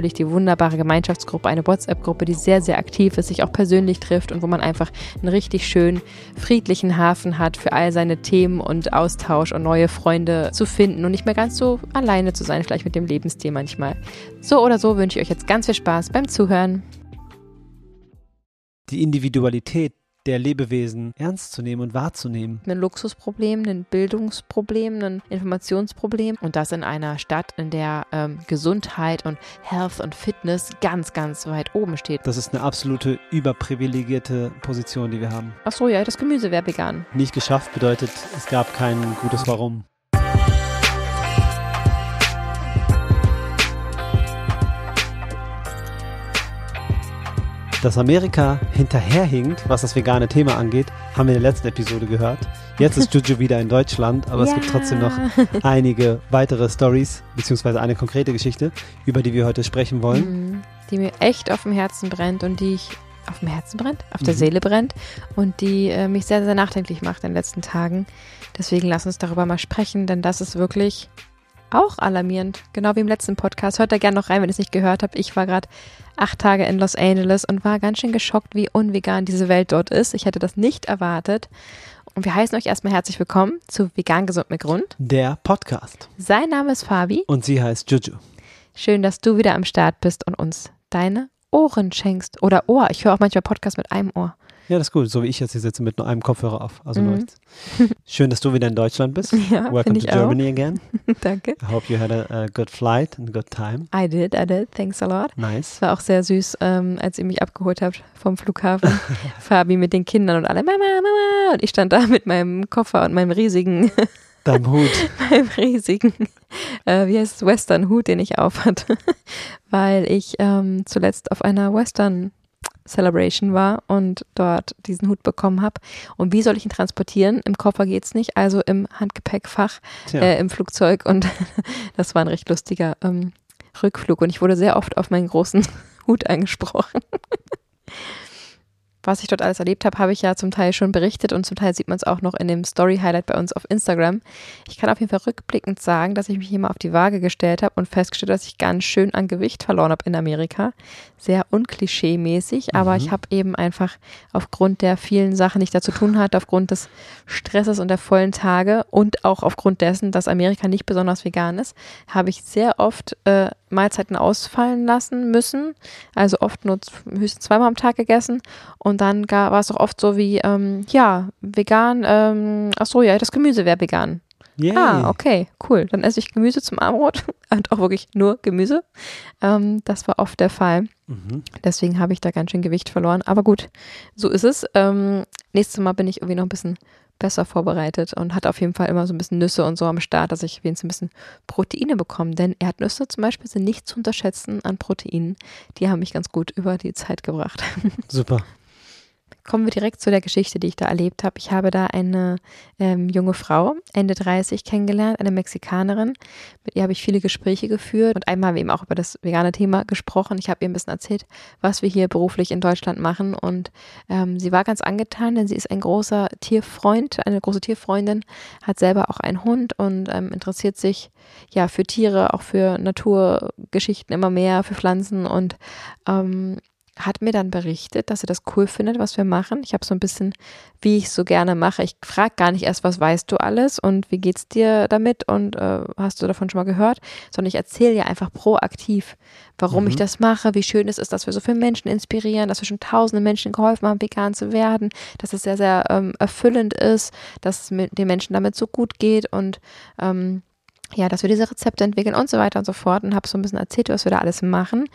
natürlich die wunderbare Gemeinschaftsgruppe, eine WhatsApp-Gruppe, die sehr, sehr aktiv ist, sich auch persönlich trifft und wo man einfach einen richtig schönen, friedlichen Hafen hat für all seine Themen und Austausch und neue Freunde zu finden und nicht mehr ganz so alleine zu sein, vielleicht mit dem Lebensstil manchmal. So oder so wünsche ich euch jetzt ganz viel Spaß beim Zuhören. Die Individualität der Lebewesen ernst zu nehmen und wahrzunehmen. Ein Luxusproblem, ein Bildungsproblem, ein Informationsproblem und das in einer Stadt, in der ähm, Gesundheit und Health und Fitness ganz, ganz weit oben steht. Das ist eine absolute überprivilegierte Position, die wir haben. Ach so, ja, das Gemüse wäre vegan. Nicht geschafft bedeutet, es gab kein gutes Warum. Dass Amerika hinterherhinkt, was das vegane Thema angeht, haben wir in der letzten Episode gehört. Jetzt ist Juju wieder in Deutschland, aber ja. es gibt trotzdem noch einige weitere Stories, beziehungsweise eine konkrete Geschichte, über die wir heute sprechen wollen. Mhm. Die mir echt auf dem Herzen brennt und die ich auf dem Herzen brennt, auf der mhm. Seele brennt und die äh, mich sehr, sehr nachdenklich macht in den letzten Tagen. Deswegen lass uns darüber mal sprechen, denn das ist wirklich auch alarmierend, genau wie im letzten Podcast. Hört da gerne noch rein, wenn ihr es nicht gehört habt. Ich war gerade acht Tage in Los Angeles und war ganz schön geschockt, wie unvegan diese Welt dort ist. Ich hätte das nicht erwartet. Und wir heißen euch erstmal herzlich willkommen zu Vegan Gesund mit Grund. Der Podcast. Sein Name ist Fabi. Und sie heißt Juju. Schön, dass du wieder am Start bist und uns deine Ohren schenkst. Oder Ohr. Ich höre auch manchmal Podcasts mit einem Ohr. Ja, das ist gut. So wie ich jetzt hier sitze mit nur einem Kopfhörer auf. Also mhm. Schön, dass du wieder in Deutschland bist. Ja, Welcome to Germany auch. again. Danke. I hope you had a, a, good flight and a good time. I did, I did. Thanks a lot. Nice. Es war auch sehr süß, ähm, als ihr mich abgeholt habt vom Flughafen. Fabi mit den Kindern und alle Mama, Mama. Und ich stand da mit meinem Koffer und meinem riesigen Deinem Hut. meinem riesigen, äh, wie heißt es, Western-Hut, den ich aufhatte. Weil ich ähm, zuletzt auf einer Western Celebration war und dort diesen Hut bekommen habe. Und wie soll ich ihn transportieren? Im Koffer geht es nicht, also im Handgepäckfach, äh, im Flugzeug. Und das war ein recht lustiger ähm, Rückflug. Und ich wurde sehr oft auf meinen großen Hut angesprochen was ich dort alles erlebt habe, habe ich ja zum Teil schon berichtet und zum Teil sieht man es auch noch in dem Story-Highlight bei uns auf Instagram. Ich kann auf jeden Fall rückblickend sagen, dass ich mich hier mal auf die Waage gestellt habe und festgestellt, dass ich ganz schön an Gewicht verloren habe in Amerika. Sehr unklischee-mäßig, aber mhm. ich habe eben einfach aufgrund der vielen Sachen, die ich da zu tun hatte, aufgrund des Stresses und der vollen Tage und auch aufgrund dessen, dass Amerika nicht besonders vegan ist, habe ich sehr oft äh, Mahlzeiten ausfallen lassen müssen. Also oft nur höchstens zweimal am Tag gegessen. Und dann war es auch oft so wie, ähm, ja, vegan, ähm, ach so, ja, das Gemüse wäre vegan. Yay. Ah, okay, cool. Dann esse ich Gemüse zum Abendbrot und auch wirklich nur Gemüse. Ähm, das war oft der Fall. Mhm. Deswegen habe ich da ganz schön Gewicht verloren. Aber gut, so ist es. Ähm, nächstes Mal bin ich irgendwie noch ein bisschen besser vorbereitet und hat auf jeden Fall immer so ein bisschen Nüsse und so am Start, dass ich wenigstens ein bisschen Proteine bekomme. Denn Erdnüsse zum Beispiel sind nicht zu unterschätzen an Proteinen. Die haben mich ganz gut über die Zeit gebracht. Super. Kommen wir direkt zu der Geschichte, die ich da erlebt habe. Ich habe da eine ähm, junge Frau, Ende 30, kennengelernt, eine Mexikanerin. Mit ihr habe ich viele Gespräche geführt und einmal haben wir eben auch über das vegane Thema gesprochen. Ich habe ihr ein bisschen erzählt, was wir hier beruflich in Deutschland machen und ähm, sie war ganz angetan, denn sie ist ein großer Tierfreund, eine große Tierfreundin, hat selber auch einen Hund und ähm, interessiert sich ja für Tiere, auch für Naturgeschichten immer mehr, für Pflanzen und ähm, hat mir dann berichtet, dass sie das cool findet, was wir machen. Ich habe so ein bisschen, wie ich so gerne mache. Ich frage gar nicht erst, was weißt du alles und wie geht's dir damit und äh, hast du davon schon mal gehört, sondern ich erzähle ja einfach proaktiv, warum mhm. ich das mache, wie schön es ist, dass wir so viele Menschen inspirieren, dass wir schon tausende Menschen geholfen haben, vegan zu werden, dass es sehr, sehr ähm, erfüllend ist, dass es den Menschen damit so gut geht und ähm, ja, dass wir diese Rezepte entwickeln und so weiter und so fort und habe so ein bisschen erzählt, was wir da alles machen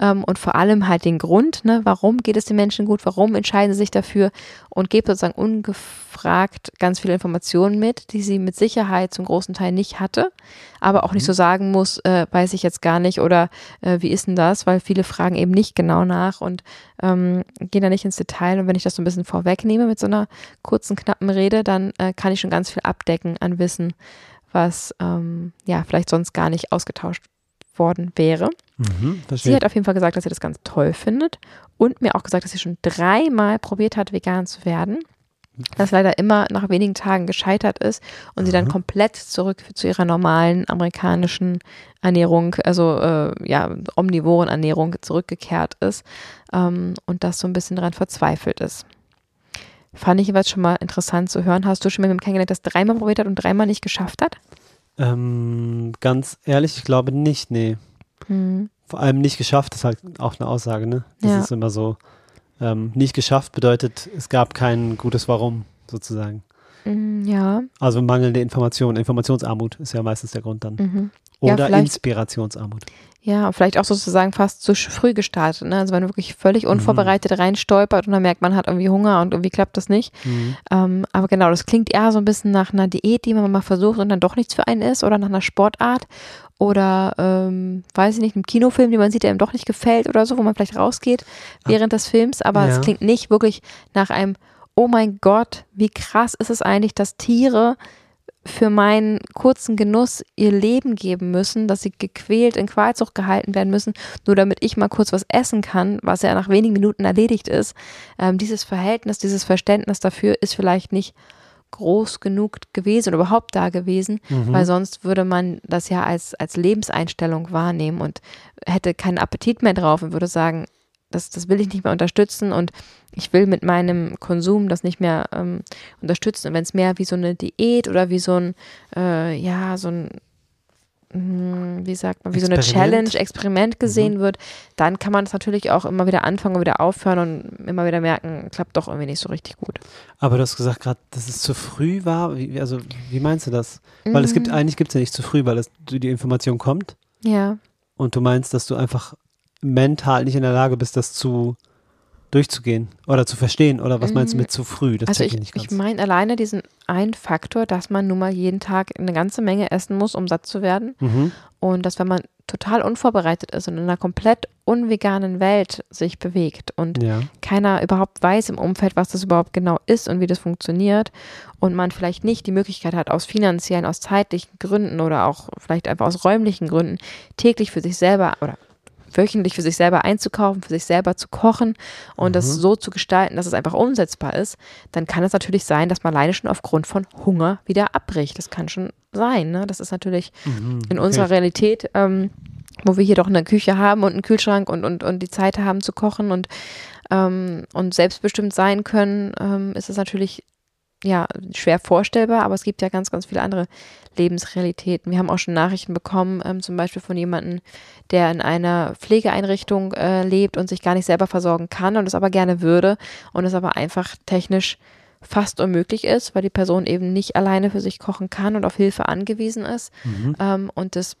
ähm, und vor allem halt den Grund, ne, warum geht es den Menschen gut, warum entscheiden sie sich dafür und gebe sozusagen ungefragt ganz viele Informationen mit, die sie mit Sicherheit zum großen Teil nicht hatte, aber auch nicht so mhm. sagen muss, äh, weiß ich jetzt gar nicht oder äh, wie ist denn das, weil viele fragen eben nicht genau nach und ähm, gehen da nicht ins Detail und wenn ich das so ein bisschen vorwegnehme mit so einer kurzen, knappen Rede, dann äh, kann ich schon ganz viel abdecken an Wissen was ähm, ja vielleicht sonst gar nicht ausgetauscht worden wäre. Mhm, sie hat auf jeden Fall gesagt, dass sie das ganz toll findet und mir auch gesagt, dass sie schon dreimal probiert hat, vegan zu werden. Das leider immer nach wenigen Tagen gescheitert ist und sie dann komplett zurück zu ihrer normalen amerikanischen Ernährung, also äh, ja, omnivoren Ernährung zurückgekehrt ist ähm, und das so ein bisschen daran verzweifelt ist. Fand ich jeweils schon mal interessant zu hören. Hast du schon mal mit ihm kennengelernt, das dreimal probiert hat und dreimal nicht geschafft hat? Ähm, ganz ehrlich, ich glaube nicht, nee. Hm. Vor allem nicht geschafft ist halt auch eine Aussage, ne? Das ja. ist immer so. Ähm, nicht geschafft bedeutet, es gab kein gutes Warum, sozusagen. Mm, ja. Also mangelnde Information, Informationsarmut ist ja meistens der Grund dann. Mhm. Oder ja, Inspirationsarmut. Ja, vielleicht auch sozusagen fast zu früh gestartet. Ne? Also wenn man wirklich völlig mhm. unvorbereitet mhm. reinstolpert und dann merkt, man hat irgendwie Hunger und irgendwie klappt das nicht. Mhm. Ähm, aber genau, das klingt eher so ein bisschen nach einer Diät, die man mal versucht und dann doch nichts für einen ist oder nach einer Sportart oder ähm, weiß ich nicht, einem Kinofilm, den man sieht, der einem doch nicht gefällt oder so, wo man vielleicht rausgeht während des Films. Aber es klingt nicht wirklich nach einem, oh mein Gott, wie krass ist es eigentlich, dass Tiere für meinen kurzen Genuss ihr Leben geben müssen, dass sie gequält in Qualzucht gehalten werden müssen, nur damit ich mal kurz was essen kann, was ja nach wenigen Minuten erledigt ist. Ähm, dieses Verhältnis, dieses Verständnis dafür ist vielleicht nicht groß genug gewesen oder überhaupt da gewesen, mhm. weil sonst würde man das ja als, als Lebenseinstellung wahrnehmen und hätte keinen Appetit mehr drauf und würde sagen, das, das will ich nicht mehr unterstützen und ich will mit meinem Konsum das nicht mehr ähm, unterstützen. Und wenn es mehr wie so eine Diät oder wie so ein, äh, ja, so ein, hm, wie sagt man, wie so eine Challenge, Experiment mhm. gesehen mhm. wird, dann kann man es natürlich auch immer wieder anfangen und wieder aufhören und immer wieder merken, klappt doch irgendwie nicht so richtig gut. Aber du hast gesagt gerade, dass es zu früh war. Wie, also, wie meinst du das? Mhm. Weil es gibt, mhm. eigentlich gibt es ja nicht zu früh, weil es, die Information kommt. Ja. Und du meinst, dass du einfach mental nicht in der Lage bist, das zu durchzugehen oder zu verstehen? Oder was meinst du mhm. mit zu früh? Das also ich, ich, ich meine alleine diesen einen Faktor, dass man nun mal jeden Tag eine ganze Menge essen muss, um satt zu werden. Mhm. Und dass wenn man total unvorbereitet ist und in einer komplett unveganen Welt sich bewegt und ja. keiner überhaupt weiß im Umfeld, was das überhaupt genau ist und wie das funktioniert und man vielleicht nicht die Möglichkeit hat, aus finanziellen, aus zeitlichen Gründen oder auch vielleicht einfach aus räumlichen Gründen täglich für sich selber oder wöchentlich für sich selber einzukaufen, für sich selber zu kochen und mhm. das so zu gestalten, dass es einfach umsetzbar ist, dann kann es natürlich sein, dass man alleine schon aufgrund von Hunger wieder abbricht. Das kann schon sein. Ne? Das ist natürlich mhm, in unserer Realität, ähm, wo wir hier doch eine Küche haben und einen Kühlschrank und, und, und die Zeit haben zu kochen und, ähm, und selbstbestimmt sein können, ähm, ist es natürlich ja, schwer vorstellbar, aber es gibt ja ganz, ganz viele andere Lebensrealitäten. Wir haben auch schon Nachrichten bekommen, ähm, zum Beispiel von jemandem, der in einer Pflegeeinrichtung äh, lebt und sich gar nicht selber versorgen kann und es aber gerne würde und es aber einfach technisch fast unmöglich ist, weil die Person eben nicht alleine für sich kochen kann und auf Hilfe angewiesen ist. Mhm. Ähm, und das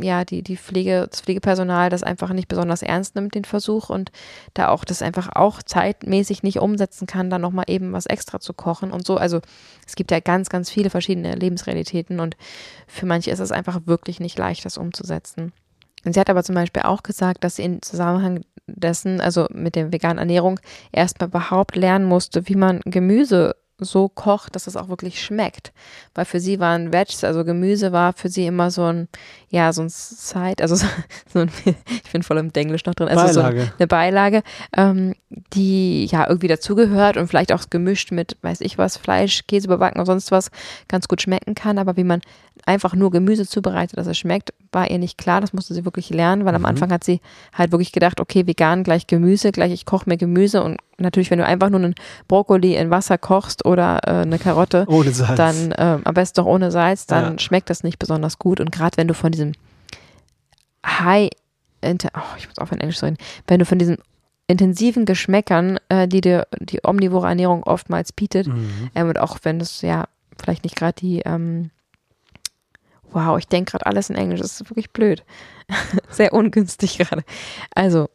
ja, die, die Pflege, das Pflegepersonal das einfach nicht besonders ernst nimmt, den Versuch, und da auch das einfach auch zeitmäßig nicht umsetzen kann, dann nochmal eben was extra zu kochen und so. Also es gibt ja ganz, ganz viele verschiedene Lebensrealitäten und für manche ist es einfach wirklich nicht leicht, das umzusetzen. Und sie hat aber zum Beispiel auch gesagt, dass sie im Zusammenhang dessen, also mit der veganen Ernährung, erstmal überhaupt lernen musste, wie man Gemüse so kocht, dass es auch wirklich schmeckt. Weil für sie waren Veggies, also Gemüse war für sie immer so ein, ja, so ein Side, also so, so ein, ich bin voll im Denglisch noch drin, also Beilage. so eine Beilage, ähm, die ja irgendwie dazugehört und vielleicht auch gemischt mit, weiß ich was, Fleisch, Käse überbacken und sonst was ganz gut schmecken kann. Aber wie man einfach nur Gemüse zubereitet, dass es schmeckt, war ihr nicht klar. Das musste sie wirklich lernen, weil am Mhm. Anfang hat sie halt wirklich gedacht, okay, vegan gleich Gemüse, gleich ich koche mir Gemüse und natürlich, wenn du einfach nur einen Brokkoli in Wasser kochst oder äh, eine Karotte, Ohne Salz. dann ähm, am besten doch ohne Salz, dann Ja. schmeckt das nicht besonders gut. Und gerade wenn du von diesem High, Inter oh, ich muss aufhören Englisch zu reden, wenn du von diesen intensiven Geschmäckern, äh, die dir die omnivore Ernährung oftmals bietet, Mhm. ähm, und auch wenn es ja vielleicht nicht gerade die, ähm, wow, ich denke gerade alles in Englisch, das ist wirklich blöd. Sehr ungünstig gerade. Also,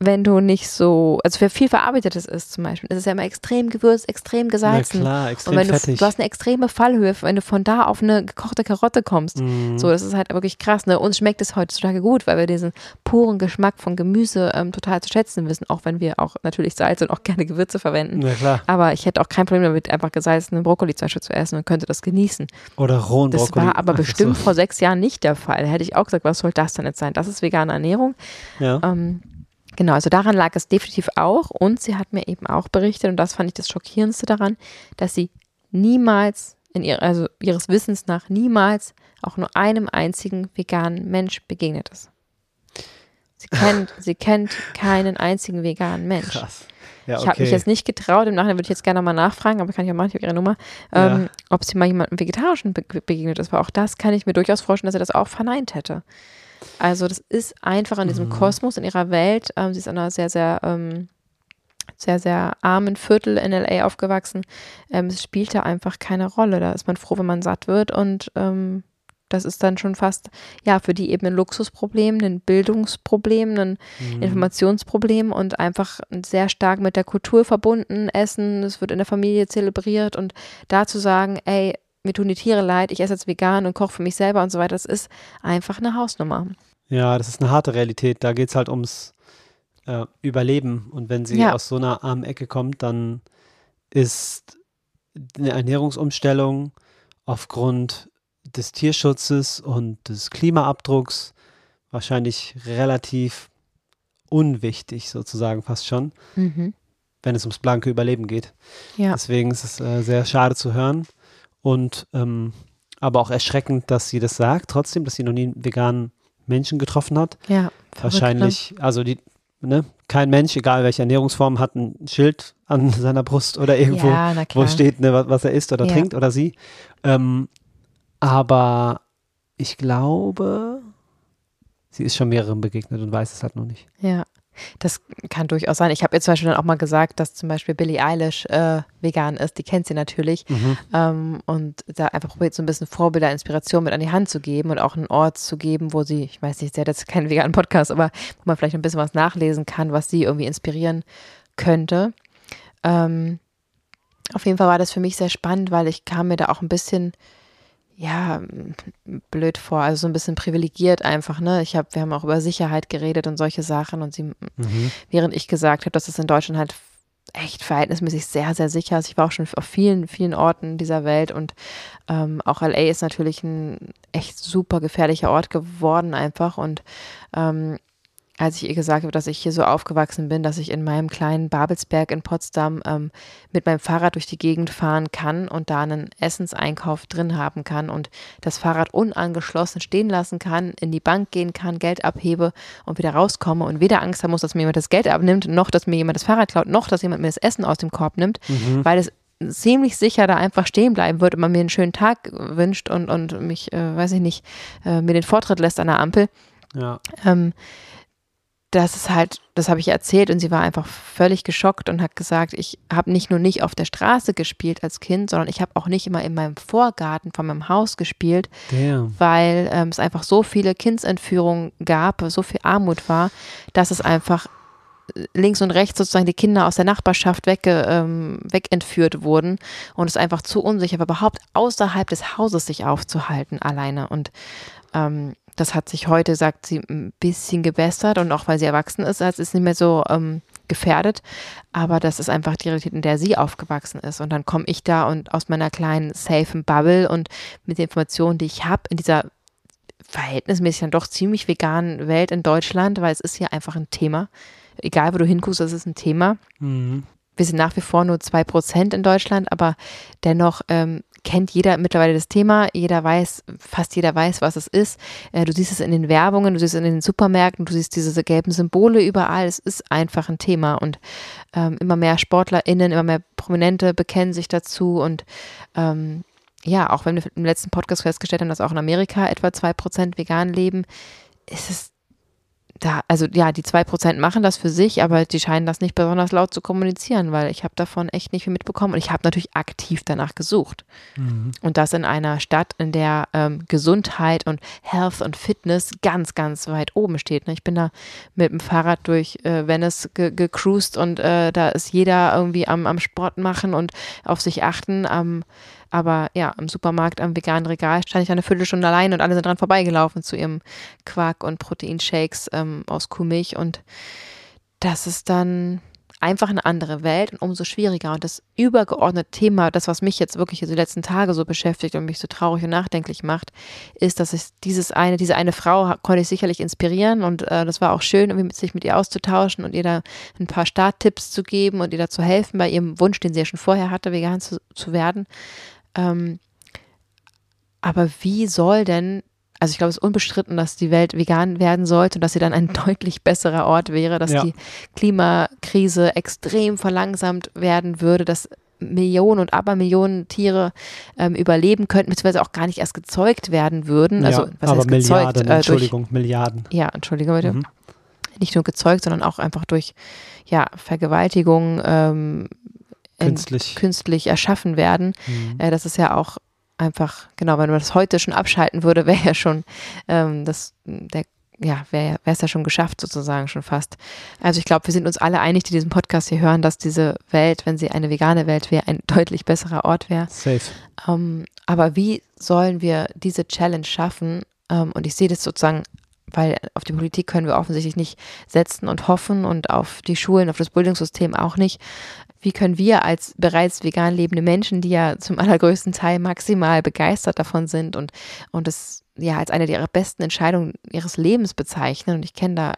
wenn du nicht so, also für viel Verarbeitetes ist zum Beispiel, ist es ja immer extrem gewürzt, extrem Na gesalzen. klar, Und extrem wenn du, fettig. du hast eine extreme Fallhöhe, wenn du von da auf eine gekochte Karotte kommst. Mhm. So, das ist halt wirklich krass. Ne? Uns schmeckt es heutzutage gut, weil wir diesen puren Geschmack von Gemüse ähm, total zu schätzen wissen, auch wenn wir auch natürlich Salz und auch gerne Gewürze verwenden. Na klar. Aber ich hätte auch kein Problem damit, einfach gesalzenen Brokkoli zum Beispiel zu essen und könnte das genießen. Oder rohen Das Brokkoli. war aber bestimmt so. vor sechs Jahren nicht der Fall. Da hätte ich auch gesagt, was soll das denn jetzt sein? Das ist vegane Ernährung. Ja. Ähm, genau, also daran lag es definitiv auch. Und sie hat mir eben auch berichtet, und das fand ich das Schockierendste daran, dass sie niemals, in ihr, also ihres Wissens nach, niemals auch nur einem einzigen veganen Mensch begegnet ist. Sie kennt, sie kennt keinen einzigen veganen Mensch. Krass. Ja, Ich habe okay. mich jetzt nicht getraut, im Nachhinein würde ich jetzt gerne mal nachfragen, aber kann ich auch machen, ich habe ihre Nummer, Ja. ähm, ob sie mal jemandem Vegetarischen be begegnet ist. Aber auch das kann ich mir durchaus vorstellen, dass sie das auch verneint hätte. Also das ist einfach in diesem Mhm. Kosmos, in ihrer Welt. Ähm, sie ist in einer sehr, sehr, ähm, sehr, sehr armen Viertel in L.A. aufgewachsen. Ähm, es spielt da einfach keine Rolle. Da ist man froh, wenn man satt wird und ähm, das ist dann schon fast, ja, für die eben ein Luxusproblem, ein Bildungsproblem, ein Mhm. Informationsproblem und einfach sehr stark mit der Kultur verbunden. Essen, es wird in der Familie zelebriert und da zu sagen, ey, mir tun die Tiere leid, ich esse jetzt vegan und koche für mich selber und so weiter, das ist einfach eine Hausnummer. Ja, das ist eine harte Realität. Da geht es halt ums äh, Überleben. Und wenn sie Ja. aus so einer armen Ecke kommt, dann ist eine Ernährungsumstellung aufgrund des Tierschutzes und des Klimaabdrucks wahrscheinlich relativ unwichtig, sozusagen fast schon, wenn es ums blanke Überleben geht. Ja. Deswegen ist es äh, sehr schade zu hören und ähm, aber auch erschreckend, dass sie das sagt, trotzdem, dass sie noch nie einen veganen Menschen getroffen hat. Ja. verrückt, Wahrscheinlich, also die, ne, kein Mensch, egal welche Ernährungsform, hat ein Schild an seiner Brust oder Ne? irgendwo, ja, wo steht, ne, was, was er isst oder Ja. trinkt oder sie. Ähm, aber ich glaube, sie ist schon mehreren begegnet und weiß es halt noch nicht. Ja, das kann durchaus sein. Ich habe ihr zum Beispiel dann auch mal gesagt, dass zum Beispiel Billie Eilish äh, vegan ist. Die kennt sie natürlich. Ähm, und da einfach probiert, so ein bisschen Vorbilder, Inspiration mit an die Hand zu geben und auch einen Ort zu geben, wo sie, ich weiß nicht, sie hat jetzt keinen veganen Podcast, aber wo man vielleicht ein bisschen was nachlesen kann, was sie irgendwie inspirieren könnte. Ähm, auf jeden Fall war das für mich sehr spannend, weil ich kam mir da auch ein bisschen, ja, blöd vor, also so ein bisschen privilegiert einfach, ne? Ich habe, wir haben auch über Sicherheit geredet und solche Sachen und sie, Mhm. während ich gesagt habe, dass es in Deutschland halt echt verhältnismäßig sehr, sehr sicher ist. Ich war auch schon auf vielen, vielen Orten dieser Welt und ähm, auch LA ist natürlich ein echt super gefährlicher Ort geworden einfach und ähm, als ich ihr gesagt habe, dass ich hier so aufgewachsen bin, dass ich in meinem kleinen Babelsberg in Potsdam ähm, mit meinem Fahrrad durch die Gegend fahren kann und da einen Essenseinkauf drin haben kann und das Fahrrad unangeschlossen stehen lassen kann, in die Bank gehen kann, Geld abhebe und wieder rauskomme und weder Angst haben muss, dass mir jemand das Geld abnimmt, noch dass mir jemand das Fahrrad klaut, noch dass jemand mir das Essen aus dem Korb nimmt, Mhm. weil es ziemlich sicher da einfach stehen bleiben wird und man mir einen schönen Tag wünscht und, und mich, äh, weiß ich nicht, äh, mir den Vortritt lässt an der Ampel Ja. ähm, das ist halt, das habe ich erzählt und sie war einfach völlig geschockt und hat gesagt, ich habe nicht nur nicht auf der Straße gespielt als Kind, sondern ich habe auch nicht immer in meinem Vorgarten von meinem Haus gespielt, Damn. weil ähm, es einfach so viele Kindsentführungen gab, so viel Armut war, dass es einfach links und rechts sozusagen die Kinder aus der Nachbarschaft wegge, ähm, wegentführt wurden und es einfach zu unsicher war, überhaupt außerhalb des Hauses sich aufzuhalten alleine. Und ähm, Das hat sich heute, sagt sie, ein bisschen gebessert und auch weil sie erwachsen ist, ist es nicht mehr so ähm, gefährdet. Aber das ist einfach die Realität, in der sie aufgewachsen ist. Und dann komme ich da und aus meiner kleinen safen Bubble und mit den Informationen, die ich habe, in dieser verhältnismäßig dann doch ziemlich veganen Welt in Deutschland, weil es ist hier einfach ein Thema. Egal, wo du hinguckst, es ist ein Thema. Mhm. Wir sind nach wie vor nur zwei Prozent in Deutschland, aber dennoch ähm, kennt jeder mittlerweile das Thema, jeder weiß, fast jeder weiß, was es ist. Äh, du siehst es in den Werbungen, du siehst es in den Supermärkten, du siehst diese gelben Symbole überall. Es ist einfach ein Thema und ähm, immer mehr SportlerInnen, immer mehr Prominente bekennen sich dazu und ähm, ja, auch wenn wir im letzten Podcast festgestellt haben, dass auch in Amerika etwa zwei Prozent vegan leben, ist es da, also ja, die zwei Prozent machen das für sich, aber die scheinen das nicht besonders laut zu kommunizieren, weil ich habe davon echt nicht viel mitbekommen und ich habe natürlich aktiv danach gesucht. Mhm. Und das in einer Stadt, in der ähm, Gesundheit und Health und Fitness ganz, ganz weit oben steht. Ne? Ich bin da mit dem Fahrrad durch äh, Venice ge gecruised und äh, da ist jeder irgendwie am, am Sport machen und auf sich achten, am aber ja, im Supermarkt am veganen Regal stand ich eine Viertelstunde allein und alle sind dran vorbeigelaufen zu ihrem Quark- und Proteinshakes ähm, aus Kuhmilch. Und das ist dann einfach eine andere Welt und umso schwieriger. Und das übergeordnete Thema, das, was mich jetzt wirklich die letzten Tage so beschäftigt und mich so traurig und nachdenklich macht, ist, dass ich dieses eine, diese eine Frau konnte ich sicherlich inspirieren und äh, das war auch schön, irgendwie sich mit ihr auszutauschen und ihr da ein paar Starttipps zu geben und ihr da zu helfen bei ihrem Wunsch, den sie ja schon vorher hatte, vegan zu, zu werden. Ähm, aber wie soll denn, also ich glaube, es ist unbestritten, dass die Welt vegan werden sollte und dass sie dann ein deutlich besserer Ort wäre, dass ja. die Klimakrise extrem verlangsamt werden würde, dass Millionen und Abermillionen Tiere ähm, überleben könnten, beziehungsweise auch gar nicht erst gezeugt werden würden. Also, ja, was aber heißt Milliarden, gezeugt? Äh, Entschuldigung, durch, Milliarden. Ja, Entschuldigung bitte. Mhm. Nicht nur gezeugt, sondern auch einfach durch ja, Vergewaltigung, ähm, künstlich, künstlich erschaffen werden. Mhm. Äh, das ist ja auch einfach, genau, wenn man das heute schon abschalten würde, wäre ja schon ähm, das, der ja, wäre es ja schon geschafft, sozusagen schon fast. Also ich glaube, wir sind uns alle einig, die diesen Podcast hier hören, dass diese Welt, wenn sie eine vegane Welt wäre, ein deutlich besserer Ort wäre. Safe. Ähm, aber wie sollen wir diese Challenge schaffen? Ähm, und ich sehe das sozusagen, weil auf die Politik können wir offensichtlich nicht setzen und hoffen und auf die Schulen, auf das Bildungssystem auch nicht wie können wir als bereits vegan lebende Menschen, die ja zum allergrößten Teil maximal begeistert davon sind und, und es ja als eine ihrer besten Entscheidungen ihres Lebens bezeichnen. Und ich kenne da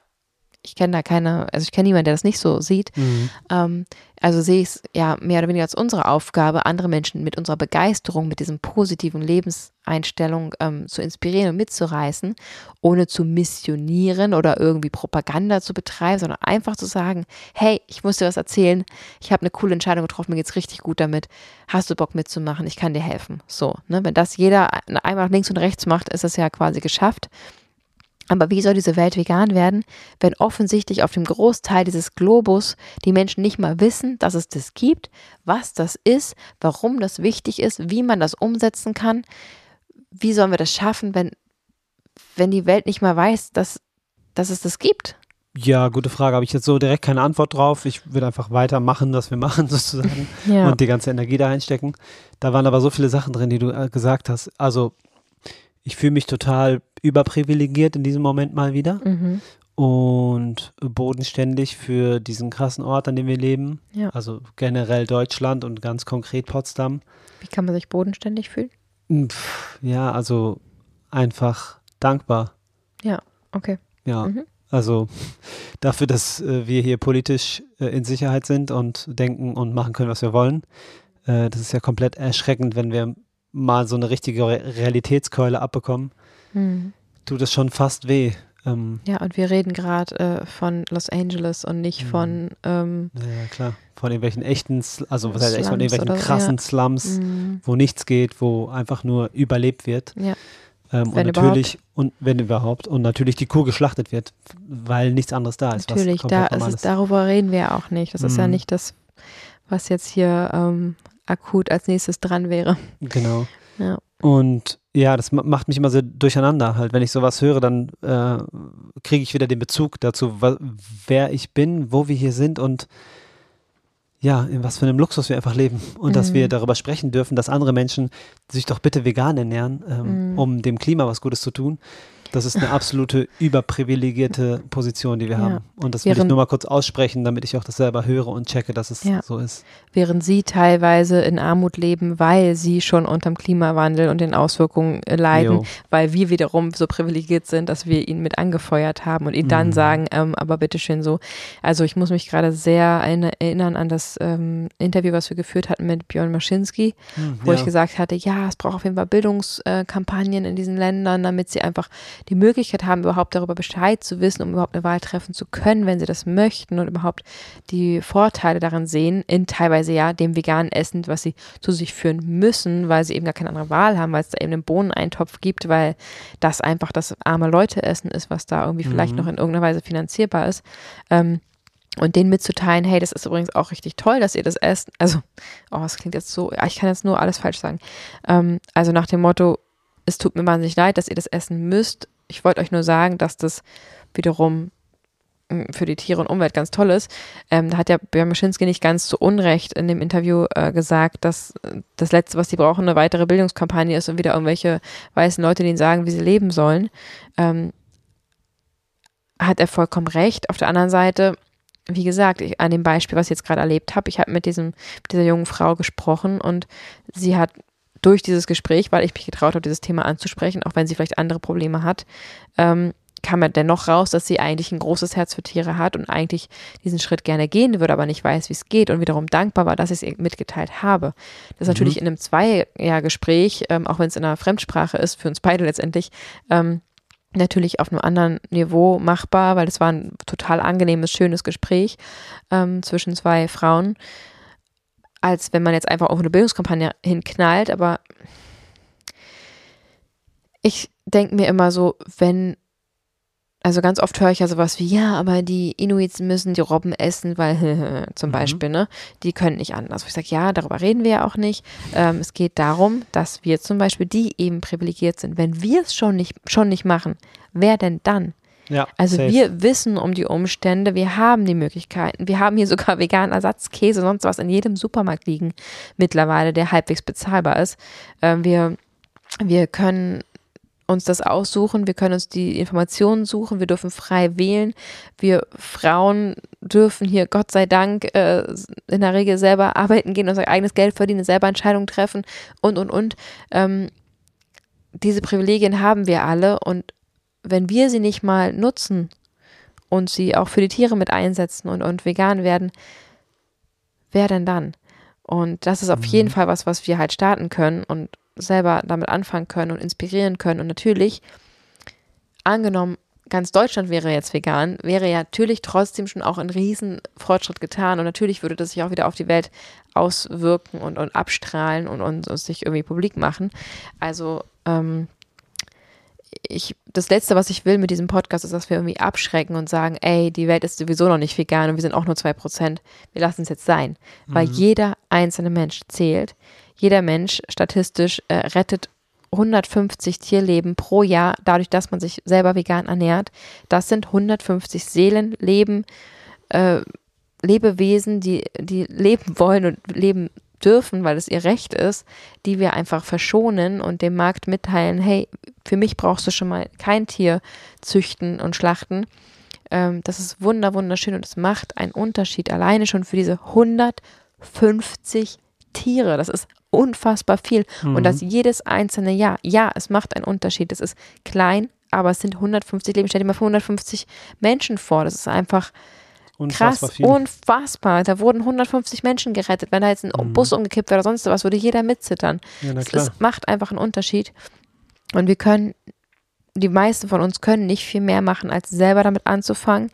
ich kenne da keine, also ich kenne niemanden, der das nicht so sieht. Mhm. Ähm, also sehe ich es ja mehr oder weniger als unsere Aufgabe, andere Menschen mit unserer Begeisterung, mit diesem positiven Lebenseinstellung ähm, zu inspirieren und mitzureißen, ohne zu missionieren oder irgendwie Propaganda zu betreiben, sondern einfach zu sagen, hey, ich muss dir was erzählen, ich habe eine coole Entscheidung getroffen, mir geht's richtig gut damit. Hast du Bock mitzumachen? Ich kann dir helfen. So, ne? Wenn das jeder einmal links und rechts macht, ist es ja quasi geschafft. Aber wie soll diese Welt vegan werden, wenn offensichtlich auf dem Großteil dieses Globus die Menschen nicht mal wissen, dass es das gibt, was das ist, warum das wichtig ist, wie man das umsetzen kann? Wie sollen wir das schaffen, wenn, wenn die Welt nicht mal weiß, dass, dass es das gibt? Ja, gute Frage. Habe ich jetzt so direkt keine Antwort drauf. Ich würde einfach weitermachen, was wir machen sozusagen ja. und die ganze Energie da einstecken. Da waren aber so viele Sachen drin, die du äh, gesagt hast. Also ich fühle mich total überprivilegiert in diesem Moment mal wieder mhm. und bodenständig für diesen krassen Ort, an dem wir leben. Ja. Also generell Deutschland und ganz konkret Potsdam. Wie kann man sich bodenständig fühlen? Pff, ja, also einfach dankbar. Ja, okay. Ja. Mhm. Also dafür, dass äh, wir hier politisch äh, in Sicherheit sind und denken und machen können, was wir wollen. Äh, das ist ja komplett erschreckend, wenn wir mal so eine richtige Realitätskeule abbekommen, hm. tut es schon fast weh. Ähm, ja, und wir reden gerade äh, von Los Angeles und nicht hm. von. Ähm, ja, klar. Von irgendwelchen echten, also was heißt echt, von irgendwelchen krassen ja. Slums, mhm. wo nichts geht, wo einfach nur überlebt wird. Ja. Ähm, wenn und natürlich, überhaupt. und wenn überhaupt, und natürlich die Kuh geschlachtet wird, weil nichts anderes da ist. Natürlich, da ist es, darüber reden wir auch nicht. Das mhm. ist ja mhm. nicht das, was jetzt hier ähm, akut als nächstes dran wäre. Genau. Ja. Und ja, das macht mich immer so durcheinander. Halt, wenn ich sowas höre, dann äh, kriege ich wieder den Bezug dazu, wer ich bin, wo wir hier sind und ja, in was für einem Luxus wir einfach leben und mhm. dass wir mhm. darüber sprechen dürfen, dass andere Menschen sich doch bitte vegan ernähren, ähm, mhm. um dem Klima was Gutes zu tun. Das ist eine absolute überprivilegierte Position, die wir ja. haben. Und das will Während, ich nur mal kurz aussprechen, damit ich auch das selber höre und checke, dass es ja. so ist. Während sie teilweise in Armut leben, weil sie schon unterm Klimawandel und den Auswirkungen äh, leiden, jo. weil wir wiederum so privilegiert sind, dass wir ihn mit angefeuert haben und ihnen mhm. dann sagen, ähm, aber bitteschön so. Also ich muss mich gerade sehr erinnern an das ähm, Interview, was wir geführt hatten mit Björn Maschinski, mhm, wo ja. ich gesagt hatte, ja, es braucht auf jeden Fall Bildungskampagnen in diesen Ländern, damit sie einfach die Möglichkeit haben, überhaupt darüber Bescheid zu wissen, um überhaupt eine Wahl treffen zu können, wenn sie das möchten und überhaupt die Vorteile darin sehen, in teilweise ja dem veganen Essen, was sie zu sich führen müssen, weil sie eben gar keine andere Wahl haben, weil es da eben einen Bohneneintopf gibt, weil das einfach das arme Leute essen ist, was da irgendwie mhm. vielleicht noch in irgendeiner Weise finanzierbar ist. Ähm, und denen mitzuteilen, hey, das ist übrigens auch richtig toll, dass ihr das esst. Also, oh, es klingt jetzt so, ich kann jetzt nur alles falsch sagen. Ähm, also nach dem Motto, es tut mir wahnsinnig leid, dass ihr das essen müsst. Ich wollte euch nur sagen, dass das wiederum hm, für die Tiere und Umwelt ganz toll ist. Ähm, da hat ja Björn Maschinski nicht ganz zu Unrecht in dem Interview äh, gesagt, dass äh, das Letzte, was sie brauchen, eine weitere Bildungskampagne ist und wieder irgendwelche weißen Leute, die ihnen sagen, wie sie leben sollen. Ähm, hat er vollkommen recht. Auf der anderen Seite, wie gesagt, ich, an dem Beispiel, was ich jetzt gerade erlebt habe, ich habe mit mit dieser jungen Frau gesprochen und sie hat durch dieses Gespräch, weil ich mich getraut habe, dieses Thema anzusprechen, auch wenn sie vielleicht andere Probleme hat, ähm, kam er dennoch raus, dass sie eigentlich ein großes Herz für Tiere hat und eigentlich diesen Schritt gerne gehen würde, aber nicht weiß, wie es geht und wiederum dankbar war, dass ich es ihr mitgeteilt habe. Das ist mhm. natürlich in einem Zweijahrgespräch, ähm, auch wenn es in einer Fremdsprache ist, für uns beide letztendlich, ähm, natürlich auf einem anderen Niveau machbar, weil es war ein total angenehmes, schönes Gespräch ähm, zwischen zwei Frauen als wenn man jetzt einfach auf eine Bildungskampagne hinknallt. Aber ich denke mir immer so, wenn, also ganz oft höre ich ja sowas wie, ja, aber die Inuits müssen die Robben essen, weil zum mhm. Beispiel, ne, die können nicht anders. Ich sage, ja, darüber reden wir ja auch nicht. Ähm, es geht darum, dass wir zum Beispiel, die eben privilegiert sind, wenn wir es schon nicht, schon nicht machen, wer denn dann? Ja, also safe. wir wissen um die Umstände, wir haben die Möglichkeiten. Wir haben hier sogar veganen Ersatzkäse, sonst was in jedem Supermarkt liegen mittlerweile, der halbwegs bezahlbar ist. Ähm, wir, wir können uns das aussuchen, wir können uns die Informationen suchen, wir dürfen frei wählen. Wir Frauen dürfen hier, Gott sei Dank, äh, in der Regel selber arbeiten gehen, unser eigenes Geld verdienen, selber Entscheidungen treffen und, und, und. Ähm, diese Privilegien haben wir alle und wenn wir sie nicht mal nutzen und sie auch für die Tiere mit einsetzen und, und vegan werden, wer denn dann? Und das ist auf mhm. jeden Fall was, was wir halt starten können und selber damit anfangen können und inspirieren können. Und natürlich, angenommen, ganz Deutschland wäre jetzt vegan, wäre ja natürlich trotzdem schon auch ein riesen Fortschritt getan und natürlich würde das sich auch wieder auf die Welt auswirken und, und abstrahlen und, und, und sich irgendwie publik machen. Also ähm, ich, das Letzte, was ich will mit diesem Podcast, ist, dass wir irgendwie abschrecken und sagen, ey, die Welt ist sowieso noch nicht vegan und wir sind auch nur zwei Prozent. Wir lassen es jetzt sein. Mhm. Weil jeder einzelne Mensch zählt. Jeder Mensch statistisch äh, rettet 150 Tierleben pro Jahr, dadurch, dass man sich selber vegan ernährt. Das sind 150 Seelenleben, äh, Lebewesen, die, die leben wollen und leben dürfen, weil es ihr Recht ist, die wir einfach verschonen und dem Markt mitteilen, hey, für mich brauchst du schon mal kein Tier züchten und schlachten. Ähm, das ist wunder, wunderschön und es macht einen Unterschied alleine schon für diese 150 Tiere. Das ist unfassbar viel. Mhm. Und das jedes einzelne Jahr. Ja, es macht einen Unterschied. Es ist klein, aber es sind 150 Leben. Stell dir mal 150 Menschen vor. Das ist einfach Unfassbar Krass, viel. unfassbar. Da wurden 150 Menschen gerettet. Wenn da jetzt ein mhm. Bus umgekippt wäre oder sonst was, würde jeder mitzittern. Ja, es macht einfach einen Unterschied. Und wir können, die meisten von uns können nicht viel mehr machen, als selber damit anzufangen,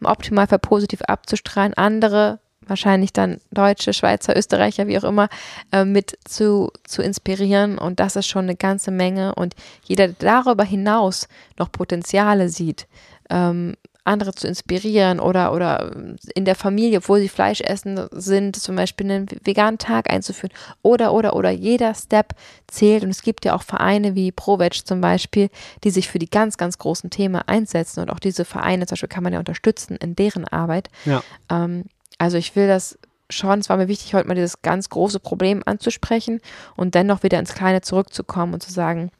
im Optimalfall positiv abzustrahlen, andere, wahrscheinlich dann Deutsche, Schweizer, Österreicher, wie auch immer, äh, mit zu, zu inspirieren. Und das ist schon eine ganze Menge. Und jeder, der darüber hinaus noch Potenziale sieht, ähm, andere zu inspirieren oder, oder in der Familie, obwohl sie Fleisch essen sind, zum Beispiel einen veganen Tag einzuführen. Oder, oder, oder jeder Step zählt. Und es gibt ja auch Vereine wie ProVeg zum Beispiel, die sich für die ganz, ganz großen Themen einsetzen. Und auch diese Vereine zum Beispiel kann man ja unterstützen in deren Arbeit. Ja. Ähm, also ich will das schon, es war mir wichtig, heute mal dieses ganz große Problem anzusprechen und dennoch wieder ins Kleine zurückzukommen und zu sagen,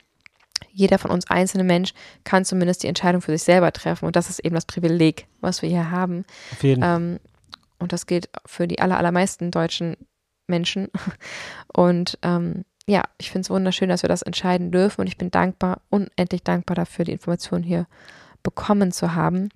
jeder von uns einzelne Mensch kann zumindest die Entscheidung für sich selber treffen. Und das ist eben das Privileg, was wir hier haben. Auf jeden. Ähm, und das gilt für die aller, allermeisten deutschen Menschen. Und ähm, ja, ich finde es wunderschön, dass wir das entscheiden dürfen. Und ich bin dankbar, unendlich dankbar dafür, die Informationen hier bekommen zu haben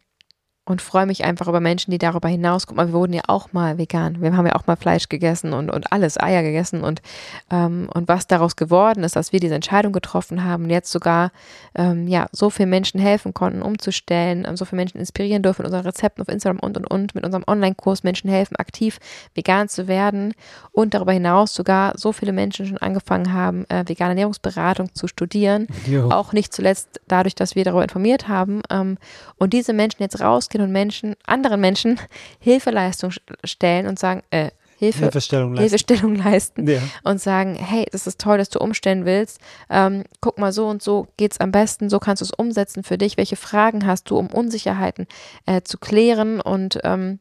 und freue mich einfach über Menschen, die darüber hinaus, guck mal, wir wurden ja auch mal vegan, wir haben ja auch mal Fleisch gegessen und, und alles, Eier gegessen und, ähm, und was daraus geworden ist, dass wir diese Entscheidung getroffen haben und jetzt sogar ähm, ja, so vielen Menschen helfen konnten, umzustellen, ähm, so viele Menschen inspirieren dürfen mit unseren Rezepten auf Instagram und und und, mit unserem Online-Kurs Menschen helfen, aktiv vegan zu werden und darüber hinaus sogar so viele Menschen schon angefangen haben, äh, vegane Ernährungsberatung zu studieren, jo. auch nicht zuletzt dadurch, dass wir darüber informiert haben ähm, und diese Menschen jetzt raus rausgehen und Menschen, anderen Menschen Hilfeleistung stellen und sagen, äh, Hilfe, Hilfestellung leisten, Hilfestellung leisten ja. und sagen, hey, das ist toll, dass du umstellen willst. Ähm, guck mal, so und so geht es am besten, so kannst du es umsetzen für dich. Welche Fragen hast du, um Unsicherheiten äh, zu klären und ähm,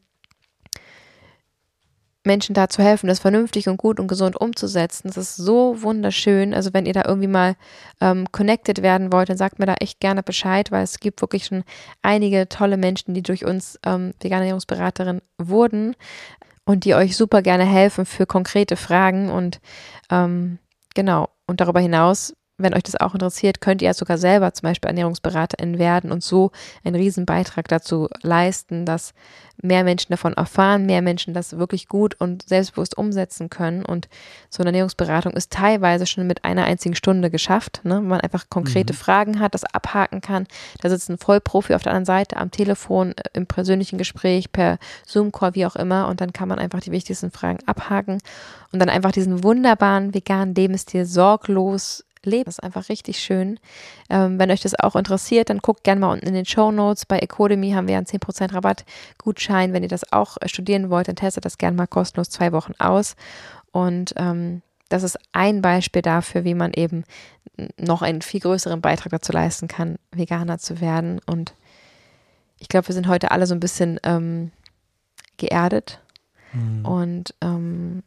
Menschen da zu helfen, das vernünftig und gut und gesund umzusetzen. Das ist so wunderschön. Also wenn ihr da irgendwie mal ähm, connected werden wollt, dann sagt mir da echt gerne Bescheid, weil es gibt wirklich schon einige tolle Menschen, die durch uns ähm, Veganernährungsberaterin wurden und die euch super gerne helfen für konkrete Fragen und ähm, genau. Und darüber hinaus wenn euch das auch interessiert, könnt ihr sogar selber zum Beispiel Ernährungsberaterin werden und so einen riesen Beitrag dazu leisten, dass mehr Menschen davon erfahren, mehr Menschen das wirklich gut und selbstbewusst umsetzen können. Und so eine Ernährungsberatung ist teilweise schon mit einer einzigen Stunde geschafft, ne? wenn man einfach konkrete mhm. Fragen hat, das abhaken kann. Da sitzt ein Vollprofi auf der anderen Seite am Telefon, äh, im persönlichen Gespräch, per Zoom-Call, wie auch immer. Und dann kann man einfach die wichtigsten Fragen abhaken und dann einfach diesen wunderbaren veganen Lebensstil sorglos leben. Das ist einfach richtig schön. Ähm, wenn euch das auch interessiert, dann guckt gerne mal unten in den Show Notes. Bei Ecodemy haben wir einen 10% Rabattgutschein. Wenn ihr das auch äh, studieren wollt, dann testet das gerne mal kostenlos zwei Wochen aus. Und ähm, das ist ein Beispiel dafür, wie man eben noch einen viel größeren Beitrag dazu leisten kann, Veganer zu werden. Und ich glaube, wir sind heute alle so ein bisschen ähm, geerdet. Mhm. Und ähm,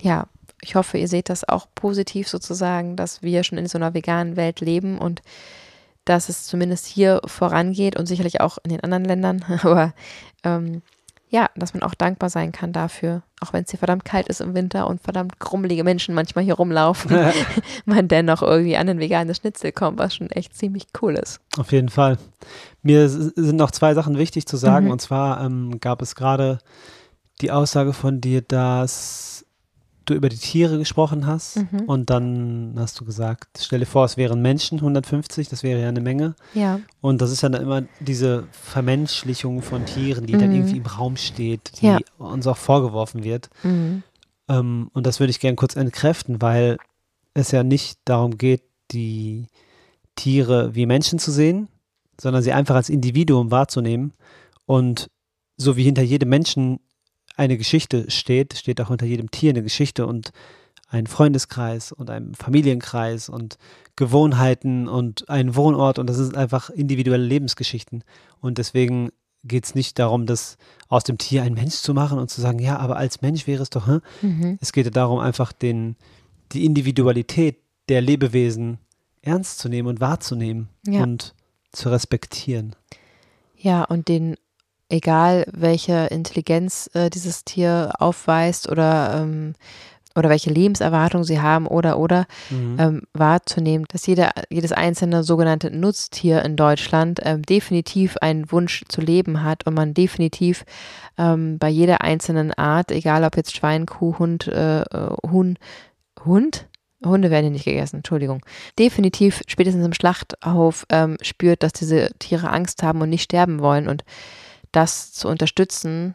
ja, ich hoffe, ihr seht das auch positiv sozusagen, dass wir schon in so einer veganen Welt leben und dass es zumindest hier vorangeht und sicherlich auch in den anderen Ländern. Aber ähm, ja, dass man auch dankbar sein kann dafür, auch wenn es hier verdammt kalt ist im Winter und verdammt krummelige Menschen manchmal hier rumlaufen, man dennoch irgendwie an ein veganes Schnitzel kommt, was schon echt ziemlich cool ist. Auf jeden Fall. Mir sind noch zwei Sachen wichtig zu sagen. Mhm. Und zwar ähm, gab es gerade die Aussage von dir, dass du über die Tiere gesprochen hast mhm. und dann hast du gesagt, stell dir vor, es wären Menschen 150, das wäre ja eine Menge. Ja. Und das ist ja dann immer diese Vermenschlichung von Tieren, die mhm. dann irgendwie im Raum steht, die ja. uns auch vorgeworfen wird. Mhm. Ähm, und das würde ich gerne kurz entkräften, weil es ja nicht darum geht, die Tiere wie Menschen zu sehen, sondern sie einfach als Individuum wahrzunehmen. Und so wie hinter jedem Menschen eine Geschichte steht, steht auch unter jedem Tier eine Geschichte und ein Freundeskreis und ein Familienkreis und Gewohnheiten und ein Wohnort und das sind einfach individuelle Lebensgeschichten. Und deswegen geht es nicht darum, das aus dem Tier ein Mensch zu machen und zu sagen, ja, aber als Mensch wäre es doch, hm? mhm. es geht ja darum, einfach den, die Individualität der Lebewesen ernst zu nehmen und wahrzunehmen ja. und zu respektieren. Ja, und den egal welche Intelligenz äh, dieses Tier aufweist oder ähm, oder welche Lebenserwartung sie haben oder oder mhm. ähm, wahrzunehmen, dass jeder, jedes einzelne sogenannte Nutztier in Deutschland ähm, definitiv einen Wunsch zu leben hat und man definitiv ähm, bei jeder einzelnen Art, egal ob jetzt Schwein, Kuh, Hund, äh, äh Huhn, Hund, Hunde werden hier nicht gegessen, Entschuldigung. Definitiv spätestens im Schlachthof ähm, spürt, dass diese Tiere Angst haben und nicht sterben wollen und das zu unterstützen,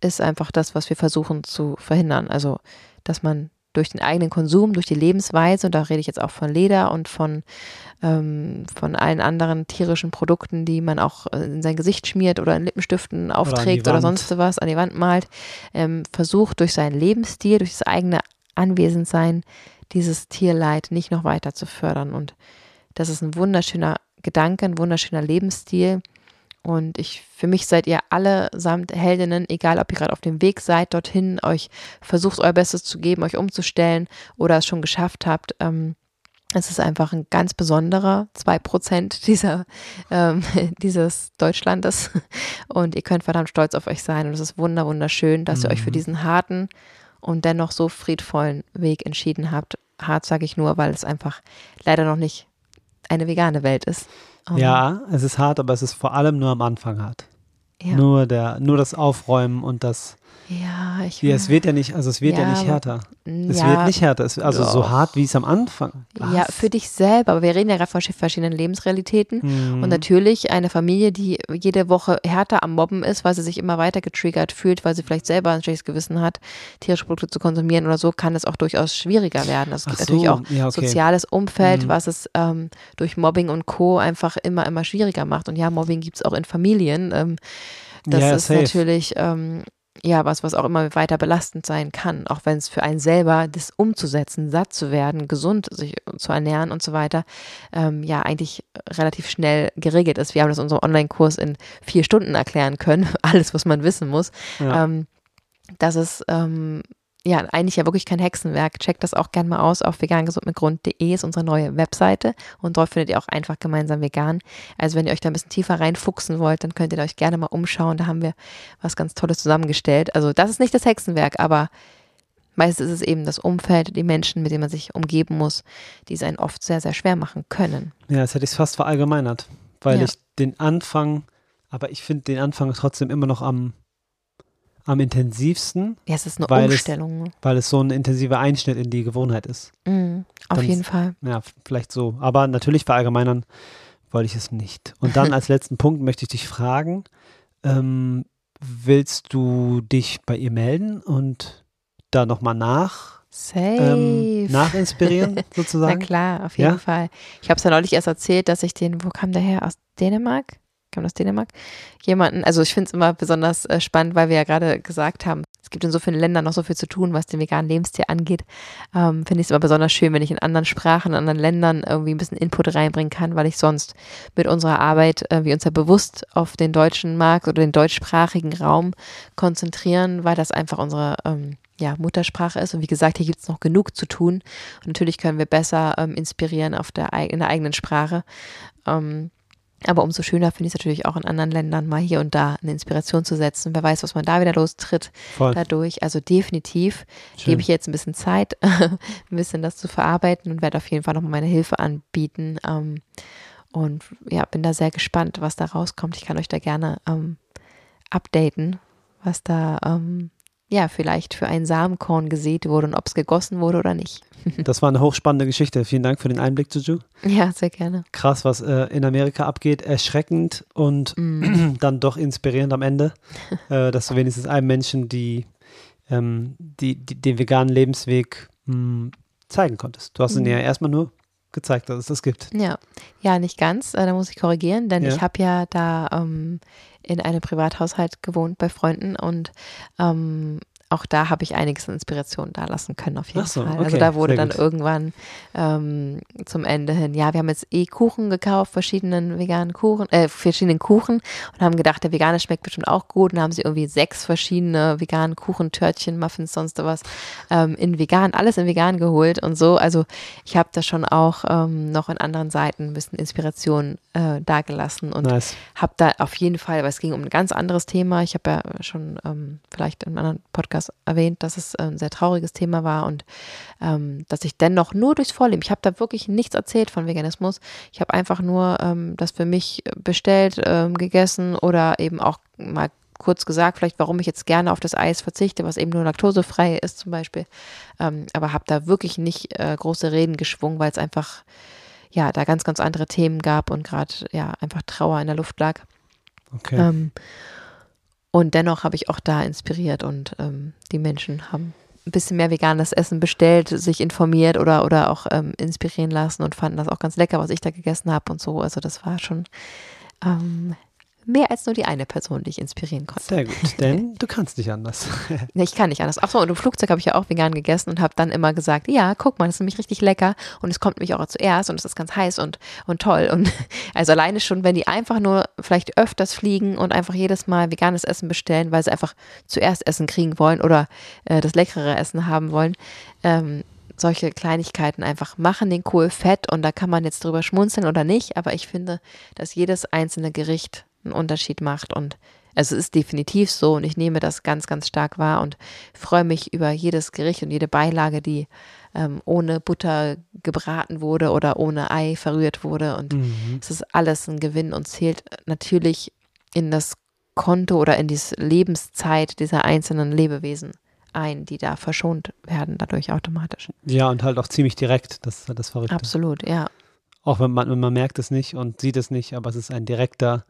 ist einfach das, was wir versuchen zu verhindern. Also, dass man durch den eigenen Konsum, durch die Lebensweise, und da rede ich jetzt auch von Leder und von, ähm, von allen anderen tierischen Produkten, die man auch in sein Gesicht schmiert oder in Lippenstiften aufträgt oder, oder sonst was an die Wand malt, ähm, versucht durch seinen Lebensstil, durch das eigene Anwesendsein, dieses Tierleid nicht noch weiter zu fördern. Und das ist ein wunderschöner Gedanke, ein wunderschöner Lebensstil, und ich, für mich seid ihr alle samt Heldinnen, egal ob ihr gerade auf dem Weg seid dorthin, euch versucht euer Bestes zu geben, euch umzustellen oder es schon geschafft habt. Ähm, es ist einfach ein ganz besonderer zwei Prozent dieser, ähm, dieses Deutschlandes. Und ihr könnt verdammt stolz auf euch sein. Und es ist wunder, wunderschön, dass mhm. ihr euch für mhm. diesen harten und dennoch so friedvollen Weg entschieden habt. Hart sage ich nur, weil es einfach leider noch nicht eine vegane Welt ist. Um, ja, es ist hart, aber es ist vor allem nur am Anfang hart. Ja. Nur, der, nur das Aufräumen und das ja, ich ja, Es wird ja nicht, also es wird ja, ja nicht härter. Es ja, wird nicht härter. Es, also doch. so hart, wie es am Anfang war. Ja, für dich selber. Aber wir reden ja gerade von verschiedenen Lebensrealitäten. Mhm. Und natürlich eine Familie, die jede Woche härter am Mobben ist, weil sie sich immer weiter getriggert fühlt, weil sie vielleicht selber ein schlechtes Gewissen hat, tierische Produkte zu konsumieren oder so, kann es auch durchaus schwieriger werden. Es gibt so, natürlich auch ja, okay. soziales Umfeld, mhm. was es ähm, durch Mobbing und Co. einfach immer, immer schwieriger macht. Und ja, Mobbing gibt es auch in Familien. Ähm, das ja, ist safe. natürlich ähm, ja, was, was auch immer weiter belastend sein kann, auch wenn es für einen selber, das umzusetzen, satt zu werden, gesund sich zu ernähren und so weiter, ähm, ja, eigentlich relativ schnell geregelt ist. Wir haben das in unserem Online-Kurs in vier Stunden erklären können, alles, was man wissen muss. Ja. Ähm, dass es ähm, ja, eigentlich ja wirklich kein Hexenwerk. Checkt das auch gerne mal aus auf vegangesundmitgrund.de ist unsere neue Webseite und dort findet ihr auch einfach gemeinsam vegan. Also wenn ihr euch da ein bisschen tiefer reinfuchsen wollt, dann könnt ihr euch gerne mal umschauen. Da haben wir was ganz Tolles zusammengestellt. Also das ist nicht das Hexenwerk, aber meistens ist es eben das Umfeld, die Menschen, mit denen man sich umgeben muss, die es einen oft sehr, sehr schwer machen können. Ja, das hätte ich fast verallgemeinert, weil ja. ich den Anfang, aber ich finde den Anfang trotzdem immer noch am am intensivsten. Ja, es ist eine weil Umstellung. Es, weil es so ein intensiver Einschnitt in die Gewohnheit ist. Mm, auf dann, jeden Fall. Ja, vielleicht so. Aber natürlich verallgemeinern wollte ich es nicht. Und dann als letzten Punkt möchte ich dich fragen, ähm, willst du dich bei ihr melden und da nochmal nach ähm, nachinspirieren sozusagen? Na klar, auf jeden ja? Fall. Ich habe es ja neulich erst erzählt, dass ich den, wo kam der her? Aus Dänemark? Kam aus Dänemark, jemanden, also ich finde es immer besonders äh, spannend, weil wir ja gerade gesagt haben, es gibt in so vielen Ländern noch so viel zu tun, was den veganen Lebensstil angeht. Ähm, finde ich es immer besonders schön, wenn ich in anderen Sprachen, in anderen Ländern irgendwie ein bisschen Input reinbringen kann, weil ich sonst mit unserer Arbeit, äh, wir uns ja bewusst auf den deutschen Markt oder den deutschsprachigen Raum konzentrieren, weil das einfach unsere ähm, ja, Muttersprache ist. Und wie gesagt, hier gibt es noch genug zu tun. Und natürlich können wir besser ähm, inspirieren auf der, in der eigenen Sprache. Ähm, aber umso schöner finde ich es natürlich auch in anderen Ländern mal hier und da eine Inspiration zu setzen. Wer weiß, was man da wieder lostritt Voll. dadurch. Also definitiv Schön. gebe ich jetzt ein bisschen Zeit, ein bisschen das zu verarbeiten und werde auf jeden Fall nochmal meine Hilfe anbieten. Ähm, und ja, bin da sehr gespannt, was da rauskommt. Ich kann euch da gerne ähm, updaten, was da ähm, ja, vielleicht für ein Samenkorn gesät wurde und ob es gegossen wurde oder nicht. das war eine hochspannende Geschichte. Vielen Dank für den Einblick, Juju. Ja, sehr gerne. Krass, was äh, in Amerika abgeht. Erschreckend und mm. dann doch inspirierend am Ende, äh, dass du wenigstens einem Menschen die, ähm, die, die den veganen Lebensweg mh, hm, zeigen konntest. Du hast mm. ihn ja erstmal nur gezeigt, dass es das gibt. Ja, ja, nicht ganz. Äh, da muss ich korrigieren, denn ja. ich habe ja da ähm, in einem Privathaushalt gewohnt bei Freunden und ähm, auch da habe ich einiges an Inspiration da lassen können, auf jeden so, Fall. Also okay, also da wurde dann irgendwann ähm, zum Ende hin, ja, wir haben jetzt eh Kuchen gekauft, verschiedenen veganen Kuchen, äh, verschiedenen Kuchen und haben gedacht, der vegane schmeckt bestimmt auch gut und haben sie irgendwie sechs verschiedene veganen Kuchen, Törtchen, Muffins, sonst was ähm, in vegan, alles in vegan geholt und so. Also ich habe da schon auch ähm, noch in anderen Seiten ein bisschen Inspiration äh, dagelassen und nice. habe da auf jeden Fall, weil es ging um ein ganz anderes Thema. Ich habe ja schon ähm, vielleicht in einem anderen Podcast Podcast erwähnt, dass es ein sehr trauriges Thema war und ähm, dass ich dennoch nur durchs Vorleben, ich habe da wirklich nichts erzählt von Veganismus. Ich habe einfach nur ähm, das für mich bestellt, ähm, gegessen oder eben auch mal kurz gesagt, vielleicht warum ich jetzt gerne auf das Eis verzichte, was eben nur laktosefrei ist zum Beispiel. Ähm, aber habe da wirklich nicht äh, große Reden geschwungen, weil es einfach ja da ganz, ganz andere Themen gab und gerade ja einfach Trauer in der Luft lag. Okay. Ähm, und dennoch habe ich auch da inspiriert und ähm, die Menschen haben ein bisschen mehr veganes Essen bestellt, sich informiert oder, oder auch ähm, inspirieren lassen und fanden das auch ganz lecker, was ich da gegessen habe und so. Also das war schon ähm, mehr als nur die eine Person, die ich inspirieren konnte. Sehr gut, denn du kannst nicht anders. nee, ich kann nicht anders. Achso, und im Flugzeug habe ich ja auch vegan gegessen und habe dann immer gesagt, ja, guck mal, das ist nämlich richtig lecker und es kommt nämlich auch zuerst und es ist ganz heiß und, und toll. Und also alleine schon, wenn die einfach nur vielleicht öfters fliegen und einfach jedes Mal veganes Essen bestellen, weil sie einfach zuerst Essen kriegen wollen oder äh, das leckerere Essen haben wollen, ähm, solche Kleinigkeiten einfach machen den Kohl fett und da kann man jetzt drüber schmunzeln oder nicht, aber ich finde, dass jedes einzelne Gericht einen Unterschied macht und also es ist definitiv so und ich nehme das ganz, ganz stark wahr und freue mich über jedes Gericht und jede Beilage, die ähm, ohne Butter gebraten wurde oder ohne Ei verrührt wurde und mhm. es ist alles ein Gewinn und zählt natürlich in das Konto oder in die Lebenszeit dieser einzelnen Lebewesen ein, die da verschont werden dadurch automatisch. Ja, und halt auch ziemlich direkt, das ist halt das Verrückte. Absolut, ja. Auch wenn man, wenn man merkt es nicht und sieht es nicht, aber es ist ein direkter,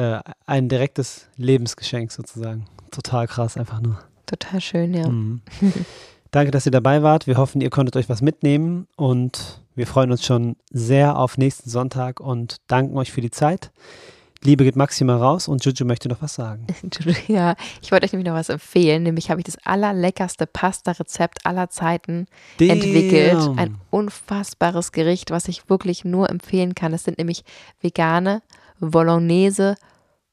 äh, ein direktes Lebensgeschenk sozusagen. Total krass, einfach nur. Total schön, ja. Mhm. Danke, dass ihr dabei wart. Wir hoffen, ihr konntet euch was mitnehmen und wir freuen uns schon sehr auf nächsten Sonntag und danken euch für die Zeit. Liebe geht maximal raus und Juju möchte noch was sagen. ja, ich wollte euch nämlich noch was empfehlen. Nämlich habe ich das allerleckerste Pasta-Rezept aller Zeiten Damn. entwickelt. Ein unfassbares Gericht, was ich wirklich nur empfehlen kann. Es sind nämlich vegane Bolognese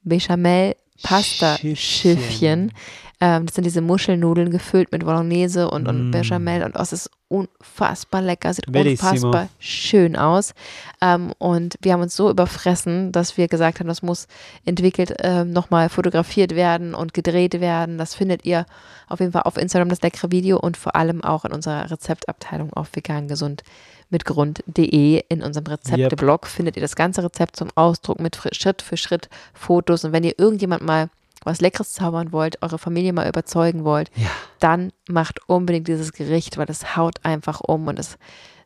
Bechamel Pasta-Schiffchen. Ähm, das sind diese Muschelnudeln gefüllt mit Bolognese und, und mm. Bechamel und oh, es ist unfassbar lecker, sieht Bellissimo. unfassbar schön aus. Ähm, und wir haben uns so überfressen, dass wir gesagt haben, das muss entwickelt ähm, nochmal fotografiert werden und gedreht werden. Das findet ihr auf jeden Fall auf Instagram, das leckere Video und vor allem auch in unserer Rezeptabteilung auf vegan gesund mit Grund.de. In unserem Rezepteblog yep. findet ihr das ganze Rezept zum Ausdruck mit Schritt für Schritt Fotos. Und wenn ihr irgendjemand mal was Leckeres zaubern wollt, eure Familie mal überzeugen wollt, ja. dann macht unbedingt dieses Gericht, weil es haut einfach um und ist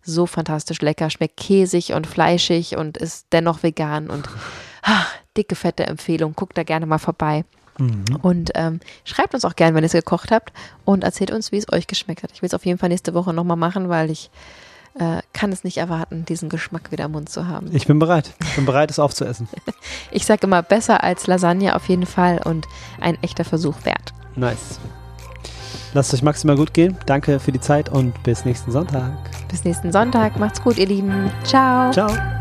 so fantastisch lecker, schmeckt käsig und fleischig und ist dennoch vegan und ah, dicke, fette Empfehlung. Guckt da gerne mal vorbei. Mhm. Und ähm, schreibt uns auch gerne, wenn ihr es gekocht habt und erzählt uns, wie es euch geschmeckt hat. Ich will es auf jeden Fall nächste Woche nochmal machen, weil ich äh, kann es nicht erwarten, diesen Geschmack wieder im Mund zu haben. Ich bin bereit. Ich bin bereit, es aufzuessen. ich sage immer, besser als Lasagne auf jeden Fall und ein echter Versuch wert. Nice. Lasst euch maximal gut gehen. Danke für die Zeit und bis nächsten Sonntag. Bis nächsten Sonntag. Macht's gut, ihr Lieben. Ciao. Ciao.